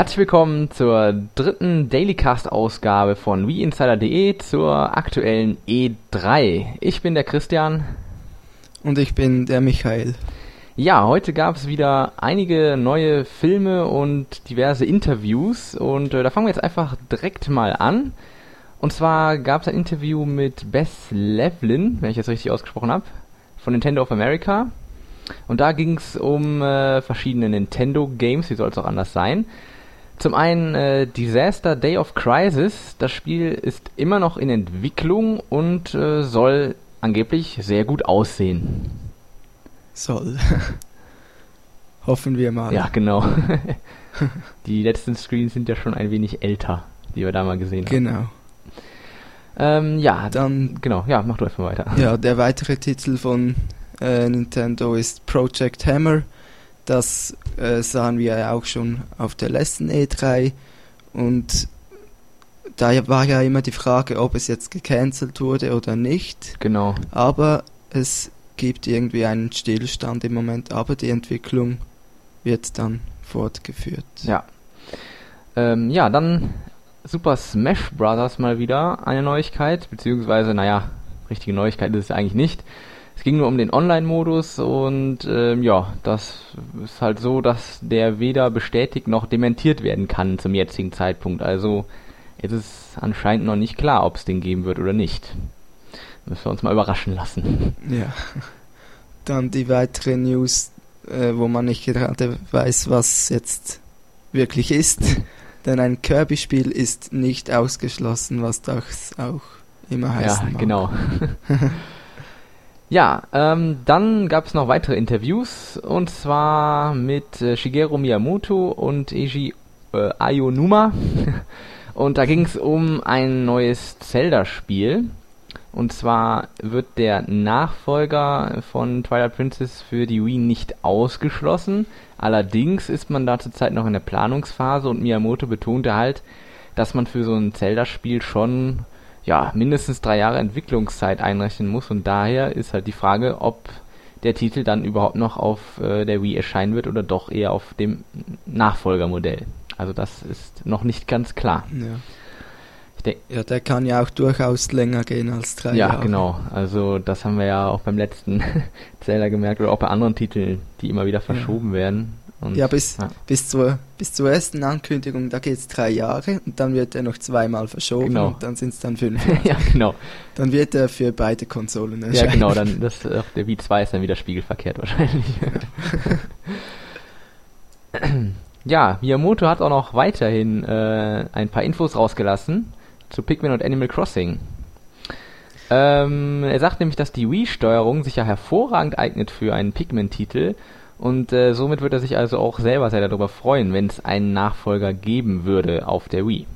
Herzlich willkommen zur dritten Dailycast-Ausgabe von WeInsider.de zur aktuellen E3. Ich bin der Christian. Und ich bin der Michael. Ja, heute gab es wieder einige neue Filme und diverse Interviews und äh, da fangen wir jetzt einfach direkt mal an. Und zwar gab es ein Interview mit Beth Levlin, wenn ich das richtig ausgesprochen habe, von Nintendo of America. Und da ging es um äh, verschiedene Nintendo-Games, wie soll es auch anders sein. Zum einen äh, Disaster Day of Crisis. Das Spiel ist immer noch in Entwicklung und äh, soll angeblich sehr gut aussehen. Soll. Hoffen wir mal. Ja, genau. die letzten Screens sind ja schon ein wenig älter, die wir da mal gesehen haben. Genau. Ähm, ja, dann, genau, ja, mach du einfach weiter. Ja, der weitere Titel von äh, Nintendo ist Project Hammer. Das äh, sahen wir ja auch schon auf der letzten E3 und da war ja immer die Frage, ob es jetzt gecancelt wurde oder nicht. Genau. Aber es gibt irgendwie einen Stillstand im Moment, aber die Entwicklung wird dann fortgeführt. Ja. Ähm, ja, dann Super Smash Bros. mal wieder eine Neuigkeit, beziehungsweise, naja, richtige Neuigkeit ist es eigentlich nicht. Es ging nur um den Online-Modus und ähm, ja, das ist halt so, dass der weder bestätigt noch dementiert werden kann zum jetzigen Zeitpunkt. Also ist es anscheinend noch nicht klar, ob es den geben wird oder nicht. Müssen wir uns mal überraschen lassen. Ja. Dann die weitere News, äh, wo man nicht gerade weiß, was jetzt wirklich ist. Denn ein Kirby-Spiel ist nicht ausgeschlossen, was das auch immer heißt. Ja, mag. genau. ja, ähm, dann gab es noch weitere Interviews und zwar mit äh, Shigeru Miyamoto und Eiji äh, Ayonuma. und da ging es um ein neues Zelda-Spiel. Und zwar wird der Nachfolger von Twilight Princess für die Wii nicht ausgeschlossen. Allerdings ist man da zurzeit noch in der Planungsphase und Miyamoto betonte halt, dass man für so ein Zelda-Spiel schon ja, mindestens drei Jahre Entwicklungszeit einrechnen muss und daher ist halt die Frage, ob der Titel dann überhaupt noch auf äh, der Wii erscheinen wird oder doch eher auf dem Nachfolgermodell. Also das ist noch nicht ganz klar. Ja. Ja, der kann ja auch durchaus länger gehen als drei ja, Jahre. Ja, genau. Also das haben wir ja auch beim letzten Zähler gemerkt oder auch bei anderen Titeln, die immer wieder verschoben ja. werden. Und, ja, bis, ja. Bis, zur, bis zur ersten Ankündigung, da geht es drei Jahre und dann wird er noch zweimal verschoben genau. und dann sind es dann fünf Jahre. ja, genau. Dann wird er für beide Konsolen erscheinen. Ja, genau, dann das, der Wii 2 ist dann wieder spiegelverkehrt wahrscheinlich. ja, Miyamoto hat auch noch weiterhin äh, ein paar Infos rausgelassen zu Pikmin und Animal Crossing. Ähm, er sagt nämlich, dass die Wii-Steuerung sich ja hervorragend eignet für einen Pikmin-Titel und äh, somit wird er sich also auch selber sehr darüber freuen, wenn es einen Nachfolger geben würde auf der Wii.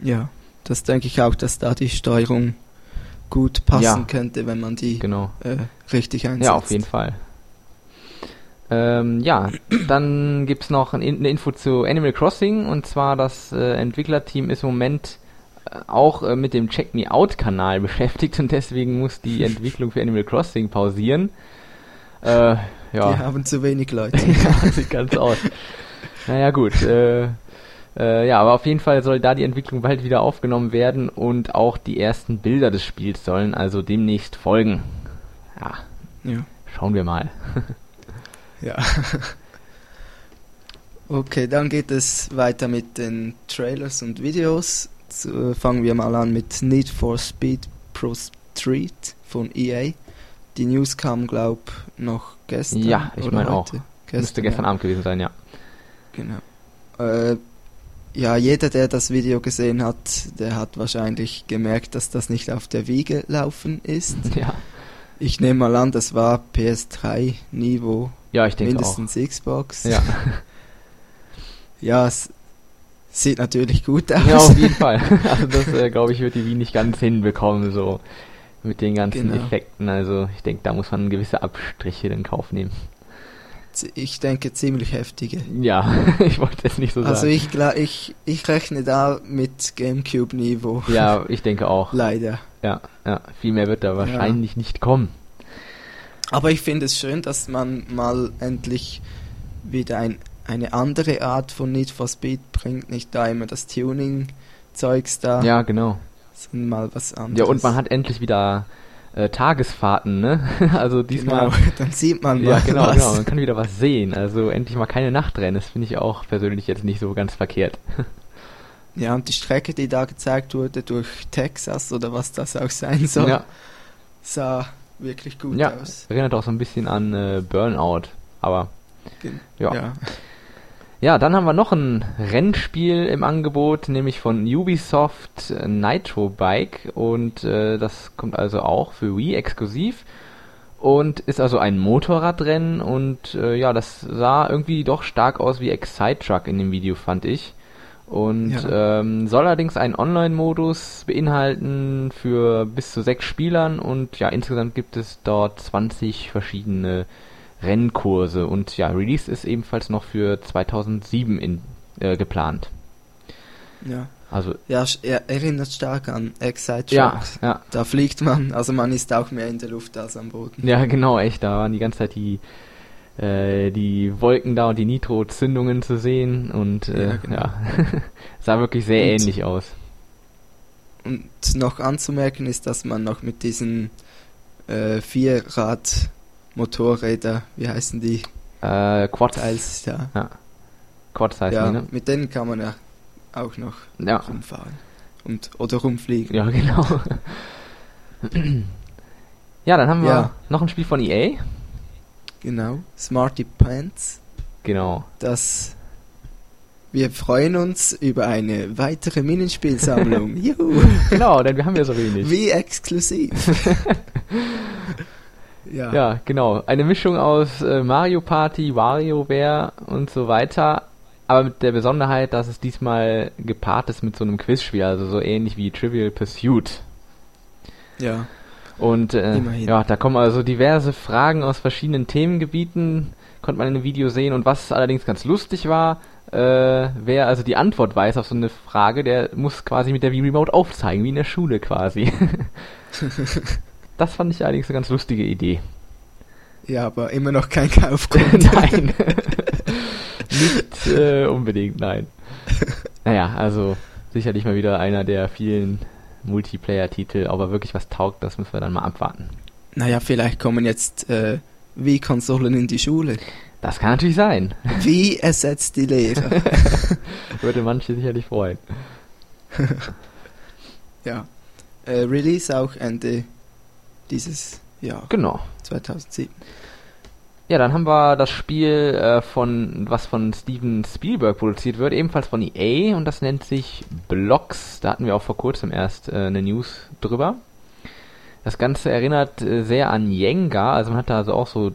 Ja, das denke ich auch, dass da die Steuerung gut passen ja, könnte, wenn man die genau. äh, richtig einsetzt. Ja, auf jeden Fall. Ähm, ja, dann gibt es noch eine Info zu Animal Crossing und zwar das äh, Entwicklerteam ist im Moment auch äh, mit dem Check Me Out Kanal beschäftigt und deswegen muss die Entwicklung für Animal Crossing pausieren. Äh, ja. Die haben zu wenig Leute. ja, sieht ganz aus. Naja, gut. Äh, äh, ja, aber auf jeden Fall soll da die Entwicklung bald wieder aufgenommen werden und auch die ersten Bilder des Spiels sollen also demnächst folgen. Ja. ja. Schauen wir mal. ja. Okay, dann geht es weiter mit den Trailers und Videos. Äh, fangen wir mal an mit Need for Speed Pro Street von EA. Die News kam, glaube noch gestern. Ja, ich meine auch. Gestern, Müsste gestern ja. Abend gewesen sein, ja. Genau. Äh, ja, jeder, der das Video gesehen hat, der hat wahrscheinlich gemerkt, dass das nicht auf der Wiege gelaufen ist. Ja. Ich nehme mal an, das war PS3-Niveau. Ja, ich denke Mindestens auch. Xbox. Ja. ja, es Sieht natürlich gut aus. Ja, auf jeden Fall. Also das, äh, glaube ich, wird die Wii nicht ganz hinbekommen, so mit den ganzen genau. Effekten. Also ich denke, da muss man gewisse Abstriche in Kauf nehmen. Ich denke ziemlich heftige. Ja, ich wollte es nicht so also sagen. Also ich, ich, ich rechne da mit Gamecube-Niveau. Ja, ich denke auch. Leider. Ja, ja, viel mehr wird da wahrscheinlich ja. nicht kommen. Aber ich finde es schön, dass man mal endlich wieder ein eine andere Art von Need for Speed bringt, nicht da immer das Tuning-Zeugs da, Ja, genau. Mal was anderes. Ja, und man hat endlich wieder äh, Tagesfahrten, ne? Also diesmal. Genau, dann sieht man Ja, mal genau, was. genau. Man kann wieder was sehen. Also endlich mal keine Nachtrennen. Das finde ich auch persönlich jetzt nicht so ganz verkehrt. Ja, und die Strecke, die da gezeigt wurde durch Texas oder was das auch sein soll, Ja, sah wirklich gut ja. aus. Erinnert auch so ein bisschen an äh, Burnout. Aber Gen- ja. ja. Ja, dann haben wir noch ein Rennspiel im Angebot, nämlich von Ubisoft äh, Nitro Bike und äh, das kommt also auch für Wii exklusiv und ist also ein Motorradrennen und äh, ja, das sah irgendwie doch stark aus wie Excite Truck in dem Video, fand ich. Und Ja. ähm, soll allerdings einen Online-Modus beinhalten für bis zu sechs Spielern und ja, insgesamt gibt es dort 20 verschiedene Rennkurse und ja, Release ist ebenfalls noch für 2007 in, äh, geplant. ja. Also Ja, er erinnert stark an Excite ja, Trucks. ja, Da fliegt man, also man ist auch mehr in der Luft als am Boden. ja, genau, echt. Da waren die ganze Zeit die äh, die Wolken da und die Nitro-Zündungen zu sehen und äh, Ja, ja, genau. sah wirklich sehr Und- ähnlich aus. Und noch anzumerken ist, dass man noch mit diesen äh, Vierrad-Motorräder, wie heißen die Äh, Quads, Teils, ja, Quads heißen ja die, ne? mit denen kann man ja auch noch Ja, rumfahren und oder rumfliegen. ja, genau. ja, dann haben wir Ja. noch ein Spiel von EA. Genau, Smarty Pants. Genau. Das wir freuen uns über eine weitere Minenspielsammlung. Juhu! Genau, denn wir haben ja so wenig. Wie exklusiv. ja. Ja, genau. Eine Mischung aus äh, Mario Party, WarioWare und so weiter. Aber mit der Besonderheit, dass es diesmal gepaart ist mit so einem Quizspiel, also so ähnlich wie Trivial Pursuit. ja. Und äh, Immerhin. ja, da kommen also diverse Fragen aus verschiedenen Themengebieten, konnte man in dem Video sehen. Und was allerdings ganz lustig war, äh, wer also die Antwort weiß auf so eine Frage, der muss quasi mit der Wii Remote aufzeigen, wie in der Schule quasi. das fand ich allerdings eine ganz lustige Idee. Ja, aber immer noch kein Kaufgrund. nein. Nicht äh, unbedingt, nein. Naja, also sicherlich mal wieder einer der vielen Multiplayer-Titel, ob er wirklich was taugt, das müssen wir dann mal abwarten. Naja, vielleicht kommen jetzt äh, Wie-Konsolen in die Schule. Das kann natürlich sein. Wie ersetzt die Lehrer? Würde manche sicherlich freuen. ja. Äh, Release auch Ende dieses Jahr, Genau. 2007. Ja, dann haben wir das Spiel äh, von was von Steven Spielberg produziert wird, ebenfalls von EA und das nennt sich Blocks. Da hatten wir auch vor kurzem erst äh, eine News drüber. Das Ganze erinnert äh, sehr an Jenga, also man hat da also auch so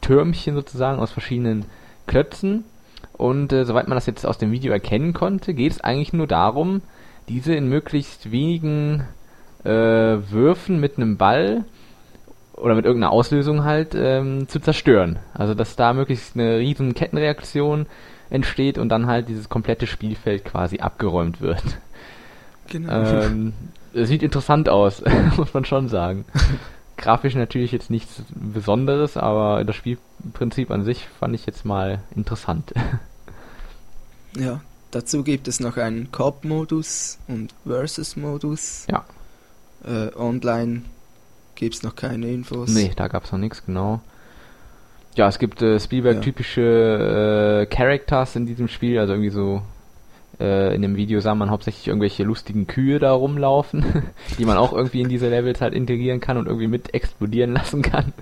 Türmchen sozusagen aus verschiedenen Klötzen und äh, soweit man das jetzt aus dem Video erkennen konnte, geht es eigentlich nur darum, diese in möglichst wenigen äh, Würfen mit einem Ball oder mit irgendeiner Auslösung halt ähm, zu zerstören. Also dass da möglichst eine riesen Kettenreaktion entsteht und dann halt dieses komplette Spielfeld quasi abgeräumt wird. Genau. ähm, es sieht interessant aus, muss man schon sagen. Grafisch natürlich jetzt nichts Besonderes, aber das Spielprinzip an sich fand ich jetzt mal interessant. ja. Dazu gibt es noch einen Coop-Modus und Versus-Modus. Ja. Äh, online gibt es noch keine Infos. nee, da gab's noch nichts, genau. Ja, es gibt äh, Spielberg-typische äh, Characters in diesem Spiel, also irgendwie so äh, in dem Video sah man hauptsächlich irgendwelche lustigen Kühe da rumlaufen, die man auch irgendwie in diese Levels halt integrieren kann und irgendwie mit explodieren lassen kann.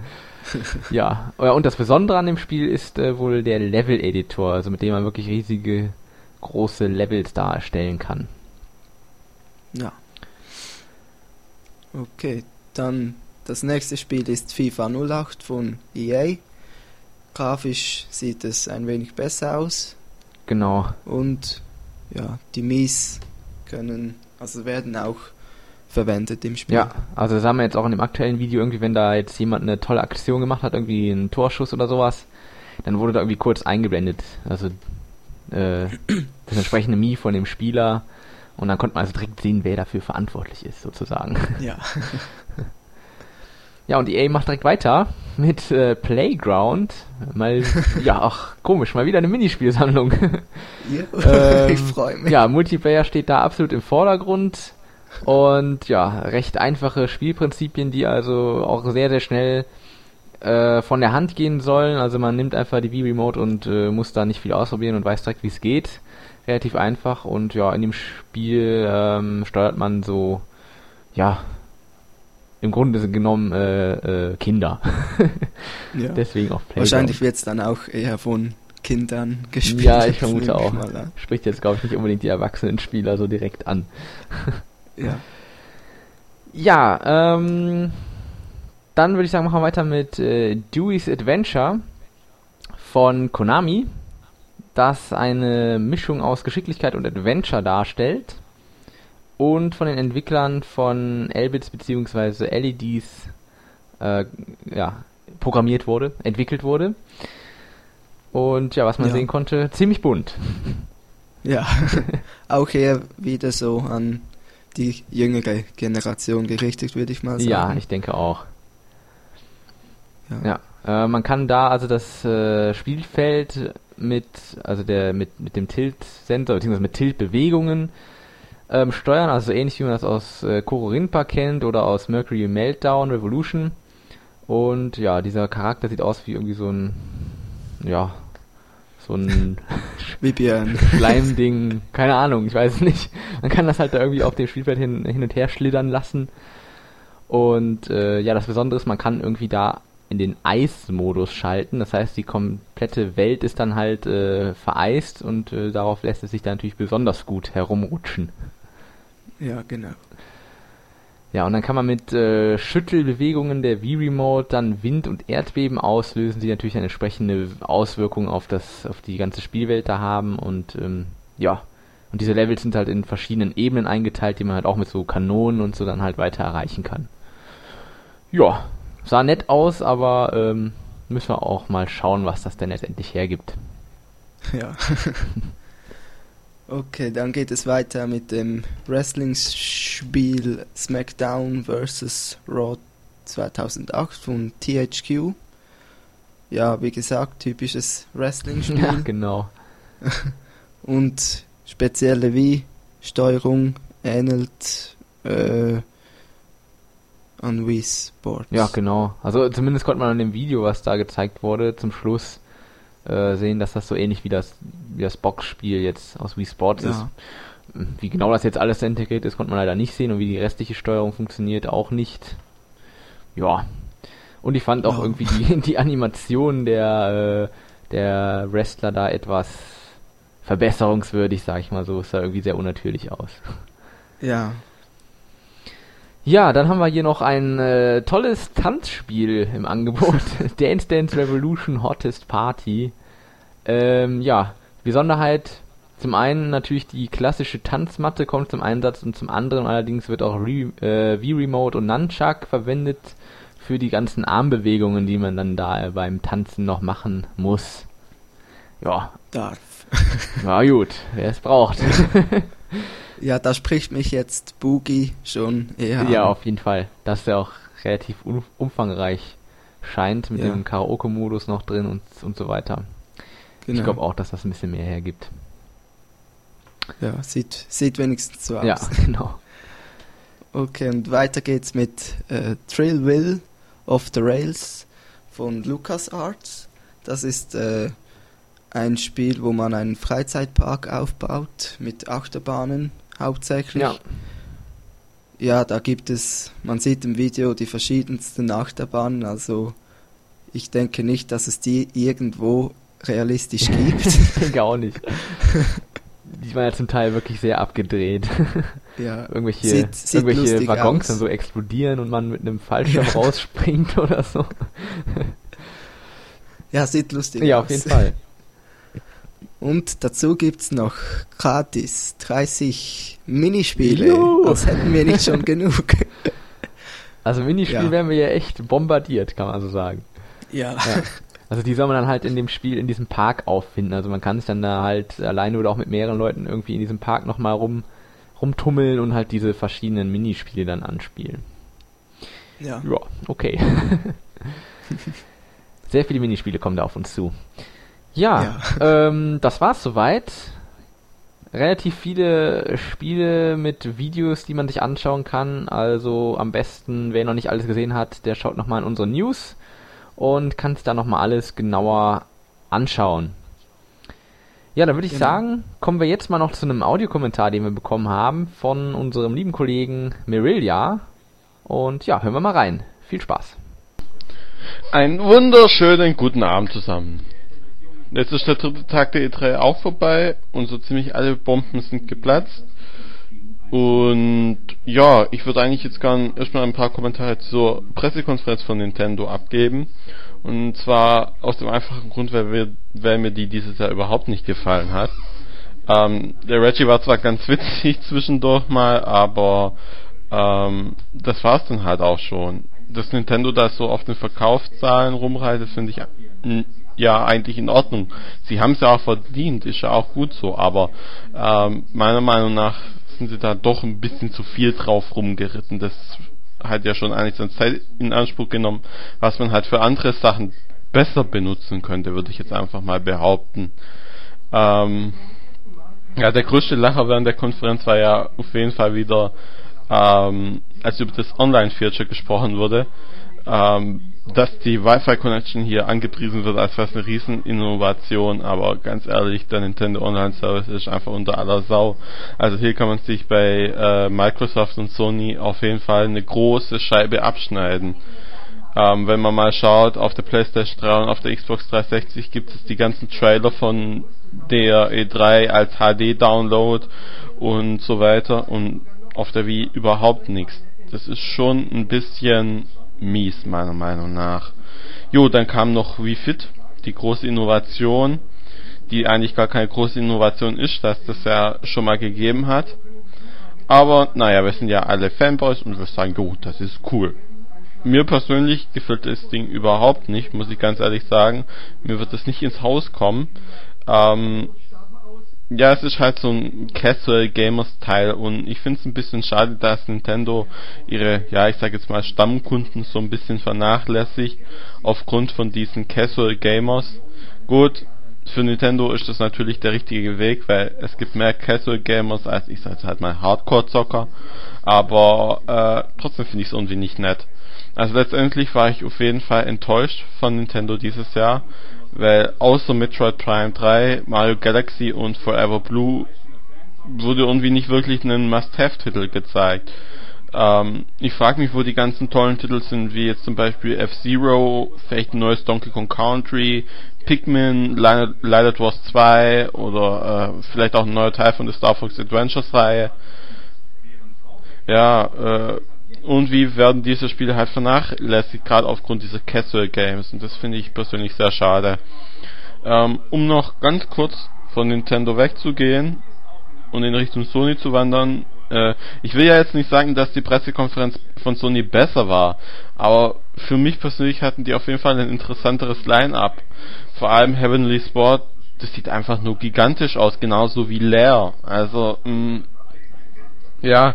ja, ja, und das Besondere an dem Spiel ist äh, wohl der Level-Editor, also mit dem man wirklich riesige, große Levels da erstellen kann. Ja. Okay, dann das nächste Spiel ist FIFA 08 von EA. Grafisch sieht es ein wenig besser aus Genau. und ja, die Mies können, also werden auch verwendet im Spiel. Ja, also das haben wir jetzt auch in dem aktuellen Video irgendwie, wenn da jetzt jemand eine tolle Aktion gemacht hat, irgendwie einen Torschuss oder sowas, dann wurde da irgendwie kurz eingeblendet. Also äh, das entsprechende Mii von dem Spieler und dann konnte man also direkt sehen, wer dafür verantwortlich ist, sozusagen. Ja. Ja, und EA macht direkt weiter mit äh, Playground. Mal, ja, ach, komisch, mal wieder eine Minispielsammlung. Ja, ich freue mich. Ja, Multiplayer steht da absolut im Vordergrund. Und ja, recht einfache Spielprinzipien, die also auch sehr, sehr schnell äh, von der Hand gehen sollen. Also man nimmt einfach die Wii-Remote und äh, muss da nicht viel ausprobieren und weiß direkt, wie es geht. Relativ einfach und ja, in dem Spiel ähm, steuert man so, ja, im Grunde genommen äh, äh, Kinder. Ja. Deswegen auch Playground. Wahrscheinlich wird es dann auch eher von Kindern gespielt. Ja, ich vermute auch. mal. Spricht jetzt, glaube ich, nicht unbedingt die Erwachsenen-Spieler so direkt an. Ja. Ja, ähm, dann würde ich sagen, machen wir weiter mit äh, Dewey's Adventure von Konami, das eine Mischung aus Geschicklichkeit und Adventure darstellt und von den Entwicklern von Elbits bzw. LEDs äh, ja, programmiert wurde, entwickelt wurde. Und ja, was man Ja. sehen konnte, ziemlich bunt. Ja, auch eher wieder so an die jüngere Generation gerichtet, würde ich mal sagen. Ja, ich denke auch. Ja. Ja, äh, man kann da also das äh, Spielfeld mit, also der mit, mit dem Tilt-Sensor bzw. mit Tilt-Bewegungen ähm, steuern, also ähnlich wie man das aus äh, Koro Rinpa kennt oder aus Mercury Meltdown Revolution. Und ja, dieser Charakter sieht aus wie irgendwie so ein, ja, so ein Björn. Schleimding, keine Ahnung, ich weiß es nicht. Man kann das halt da irgendwie auf dem Spielfeld hin, hin und her schlittern lassen. Und äh, ja, das Besondere ist, man kann irgendwie da in den Eismodus schalten. Das heißt, die komplette Welt ist dann halt äh, vereist und äh, darauf lässt es sich dann natürlich besonders gut herumrutschen. Ja, genau. Ja, und dann kann man mit äh, Schüttelbewegungen der Wii-Remote dann Wind- und Erdbeben auslösen, die natürlich eine entsprechende Auswirkung auf das, auf die ganze Spielwelt da haben und ähm, ja. Und diese Levels sind halt in verschiedenen Ebenen eingeteilt, die man halt auch mit so Kanonen und so dann halt weiter erreichen kann. Ja, sah nett aus, aber ähm, müssen wir auch mal schauen, was das denn letztendlich hergibt. Ja. okay, dann geht es weiter mit dem Wrestling-Spiel SmackDown vs. Raw 2008 von THQ. Ja, wie gesagt, typisches Wrestling-Spiel. Ja, genau. Und spezielle Wii-Steuerung ähnelt äh, an Wii Sports. Ja, genau. Also zumindest konnte man an dem Video, was da gezeigt wurde, zum Schluss äh, sehen, dass das so ähnlich wie das, wie das Boxspiel jetzt aus Wii Sports Ja. ist. Wie genau das jetzt alles integriert ist, konnte man leider nicht sehen und wie die restliche Steuerung funktioniert, auch nicht. Ja. Und ich fand auch Ja. irgendwie die, die Animation der, äh, der Wrestler da etwas verbesserungswürdig, sag ich mal so. Es sah irgendwie sehr unnatürlich aus. Ja, Ja, dann haben wir hier noch ein äh, tolles Tanzspiel im Angebot. Dance Dance Revolution Hottest Party. Ähm, ja, Besonderheit zum einen natürlich die klassische Tanzmatte kommt zum Einsatz und zum anderen allerdings wird auch Re äh, V-Remote und Nunchuck verwendet für die ganzen Armbewegungen, die man dann da äh, beim Tanzen noch machen muss. Ja, darf. na gut, wer es braucht. Ja, da spricht mich jetzt Boogie schon eher Ja, an. auf jeden Fall. Das ist ja auch relativ um, umfangreich scheint mit Ja. dem Karaoke-Modus noch drin und, und so weiter. Genau. Ich glaube auch, dass das ein bisschen mehr hergibt. Ja, sieht, sieht wenigstens so aus. Ja, genau. Okay, und weiter geht's mit äh, Trill Will of the Rails von LucasArts. Das ist äh, ein Spiel, wo man einen Freizeitpark aufbaut mit Achterbahnen hauptsächlich. Ja. Ja, da gibt es, man sieht im Video die verschiedensten Achterbahnen, also ich denke nicht, dass es die irgendwo realistisch gibt. ich denke auch nicht. Die waren ja zum Teil wirklich sehr abgedreht. ja, irgendwelche Sieht- sieht irgendwelche Waggons aus. dann so explodieren und man mit einem Fallschirm Ja. rausspringt oder so. ja, sieht lustig ja, aus. auf jeden Fall. Und dazu gibt's noch gratis 30 Minispiele, Juhu. als hätten wir nicht schon genug. Also Minispiel Ja. werden wir ja echt bombardiert, kann man so sagen. Ja. Ja. Also die soll man dann halt in dem Spiel, in diesem Park auffinden. Also man kann sich dann da halt alleine oder auch mit mehreren Leuten irgendwie in diesem Park nochmal rum, rumtummeln und halt diese verschiedenen Minispiele dann anspielen. Ja. Ja, okay. Sehr viele Minispiele kommen da auf uns zu. Ja, ja. Ähm, das war's soweit. Relativ viele Spiele mit Videos, die man sich anschauen kann. Also am besten, wer noch nicht alles gesehen hat, der schaut nochmal in unsere News und kann sich da nochmal alles genauer anschauen. Ja, dann würde ich genau. sagen, kommen wir jetzt mal noch zu einem Audiokommentar, den wir bekommen haben von unserem lieben Kollegen Mirilia. Und ja, hören wir mal rein. Viel Spaß. Einen wunderschönen guten Abend zusammen. Jetzt ist der dritte Tag der E3 auch vorbei und so ziemlich alle Bomben sind geplatzt. Und ja, ich würde eigentlich jetzt gerne erstmal ein paar Kommentare zur Pressekonferenz von Nintendo abgeben. Und zwar aus dem einfachen Grund, weil, wir, weil mir die dieses Jahr überhaupt nicht gefallen hat. Ähm, der Reggie war zwar ganz witzig zwischendurch mal, aber ähm, das war's dann halt auch schon. Dass Nintendo da so auf den Verkaufszahlen rumreitet, finde ich ja eigentlich in Ordnung. Sie haben es ja auch verdient, ist ja auch gut so, aber ähm, meiner Meinung nach sind sie da doch ein bisschen zu viel drauf rumgeritten. Das hat ja schon eigentlich seine Zeit in Anspruch genommen, was man halt für andere Sachen besser benutzen könnte, würde ich jetzt einfach mal behaupten. Ähm, ja, der größte Lacher während der Konferenz war ja auf jeden Fall wieder, ähm, als über das Online-Feature gesprochen wurde, ähm, dass die Wi-Fi-Connection hier angepriesen wird, als wäre es eine Rieseninnovation, aber ganz ehrlich, der Nintendo Online Service ist einfach unter aller Sau. Also hier kann man sich bei äh, Microsoft und Sony auf jeden Fall eine große Scheibe abschneiden. Ähm, wenn man mal schaut, auf der PlayStation 3 und auf der Xbox 360 gibt es die ganzen Trailer von der E3 als HD-Download und so weiter und auf der Wii überhaupt nichts. Das ist schon ein bisschen mies, meiner Meinung nach. Jo, dann kam noch Wii Fit, die große Innovation, die eigentlich gar keine große Innovation ist, dass das ja schon mal gegeben hat. Aber naja, wir sind ja alle Fanboys und wir sagen, jo, das ist cool. Mir persönlich gefällt das Ding überhaupt nicht, muss ich ganz ehrlich sagen. Mir wird das nicht ins Haus kommen. Ähm, ja, es ist halt so ein Casual Gamers Teil und ich finde es ein bisschen schade, dass Nintendo ihre, ja, ich sag jetzt mal Stammkunden so ein bisschen vernachlässigt aufgrund von diesen Casual Gamers. Gut, für Nintendo ist das natürlich der richtige Weg, weil es gibt mehr Casual Gamers als ich sag halt mal Hardcore Zocker, aber äh, trotzdem finde ich es irgendwie nicht nett. Also letztendlich war ich auf jeden Fall enttäuscht von Nintendo dieses Jahr weil außer Metroid Prime 3, Mario Galaxy und Forever Blue wurde irgendwie nicht wirklich ein Must-Have-Titel gezeigt. Ähm, ich frage mich, wo die ganzen tollen Titel sind, wie jetzt zum Beispiel F-Zero, vielleicht ein neues Donkey Kong Country, Pikmin, Light Wars 2 oder äh, vielleicht auch ein neuer Teil von der Star Fox Adventures Reihe. Ja, äh, und wie werden diese Spiele halt vernachlässigt, gerade aufgrund dieser Casual Games. Und das finde ich persönlich sehr schade. Ähm, um noch ganz kurz von Nintendo wegzugehen und in Richtung Sony zu wandern. Äh, ich will ja jetzt nicht sagen, dass die Pressekonferenz von Sony besser war, aber für mich persönlich hatten die auf jeden Fall ein interessanteres Line-up. Vor allem Heavenly Sport, das sieht einfach nur gigantisch aus, genauso wie Lair. Also, mh, mm, ja,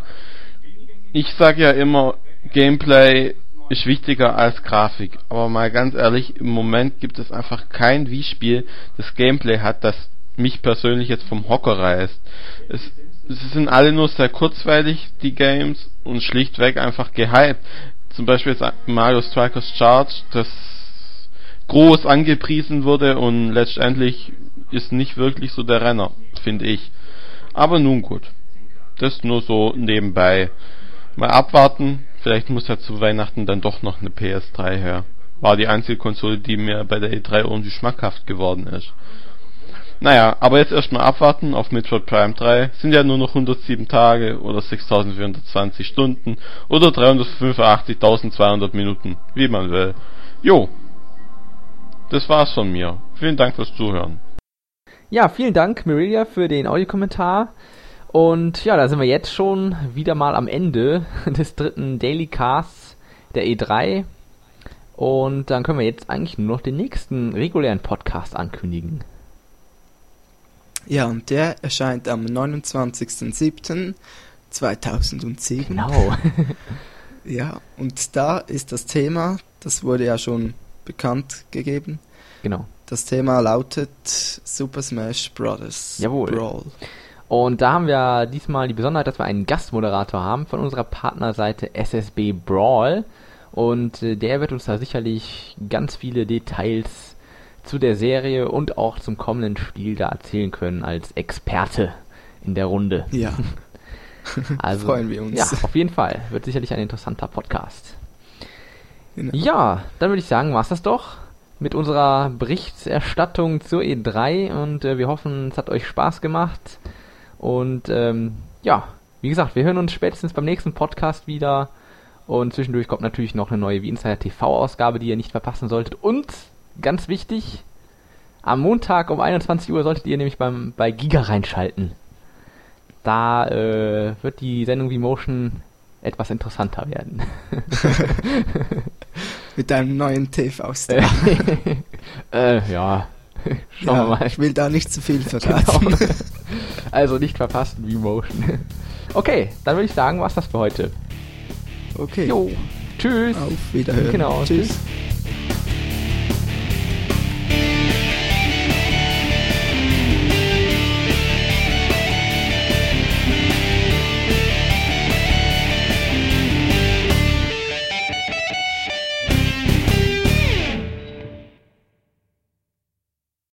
ich sag ja immer, Gameplay ist wichtiger als Grafik. Aber mal ganz ehrlich, im Moment gibt es einfach kein Wii-Spiel, das Gameplay hat, das mich persönlich jetzt vom Hocker reißt. Es, es sind alle nur sehr kurzweilig, die Games, und schlichtweg einfach gehypt. Zum Beispiel Mario Strikers Charge, das groß angepriesen wurde und letztendlich ist nicht wirklich so der Renner, finde ich. Aber nun gut. Das nur so nebenbei mal abwarten. Vielleicht muss ja zu Weihnachten dann doch noch eine PS3 her. War die einzige Konsole, die mir bei der E3 irgendwie schmackhaft geworden ist. Naja, aber jetzt erstmal abwarten auf Metroid Prime 3. Sind ja nur noch 107 Tage oder 6420 Stunden oder 385.200 Minuten, wie man will. Jo. Das war's von mir. Vielen Dank fürs Zuhören. Ja, vielen Dank, Mirilia, für den Audiokommentar. Und ja, da sind wir jetzt schon wieder mal am Ende des dritten Daily Casts der E3. Und dann können wir jetzt eigentlich nur noch den nächsten regulären Podcast ankündigen. Ja, und der erscheint am 29.07.2007. Genau. Ja, und da ist das Thema, das wurde ja schon bekannt gegeben. Genau. Das Thema lautet Super Smash Bros. Jawohl. Brawl. Und da haben wir diesmal die Besonderheit, dass wir einen Gastmoderator haben von unserer Partnerseite SSB Brawl. Und äh, der wird uns da sicherlich ganz viele Details zu der Serie und auch zum kommenden Spiel da erzählen können als Experte in der Runde. Ja, Also, freuen wir uns. Ja, auf jeden Fall. Wird sicherlich ein interessanter Podcast. Genau. Ja, dann würde ich sagen, war's das doch mit unserer Berichterstattung zur E3 und äh, wir hoffen, es hat euch Spaß gemacht. Und ähm, ja, wie gesagt, wir hören uns spätestens beim nächsten Podcast wieder. Und zwischendurch kommt natürlich noch eine neue Wie Insider TV-Ausgabe, die ihr nicht verpassen solltet. Und ganz wichtig, am Montag um 21 Uhr solltet ihr nämlich beim, bei Giga reinschalten. Da äh, wird die Sendung V-Motion etwas interessanter werden. Mit einem neuen TV-Star. äh, ja, schauen ja, wir mal. Ich will da nicht zu viel verraten. Genau. Also nicht verpassen, V-Motion. Okay, dann würde ich sagen, war's das für heute. Okay, Jo, tschüss. auf Wiederhören. Genau, Tschüss. tschüss.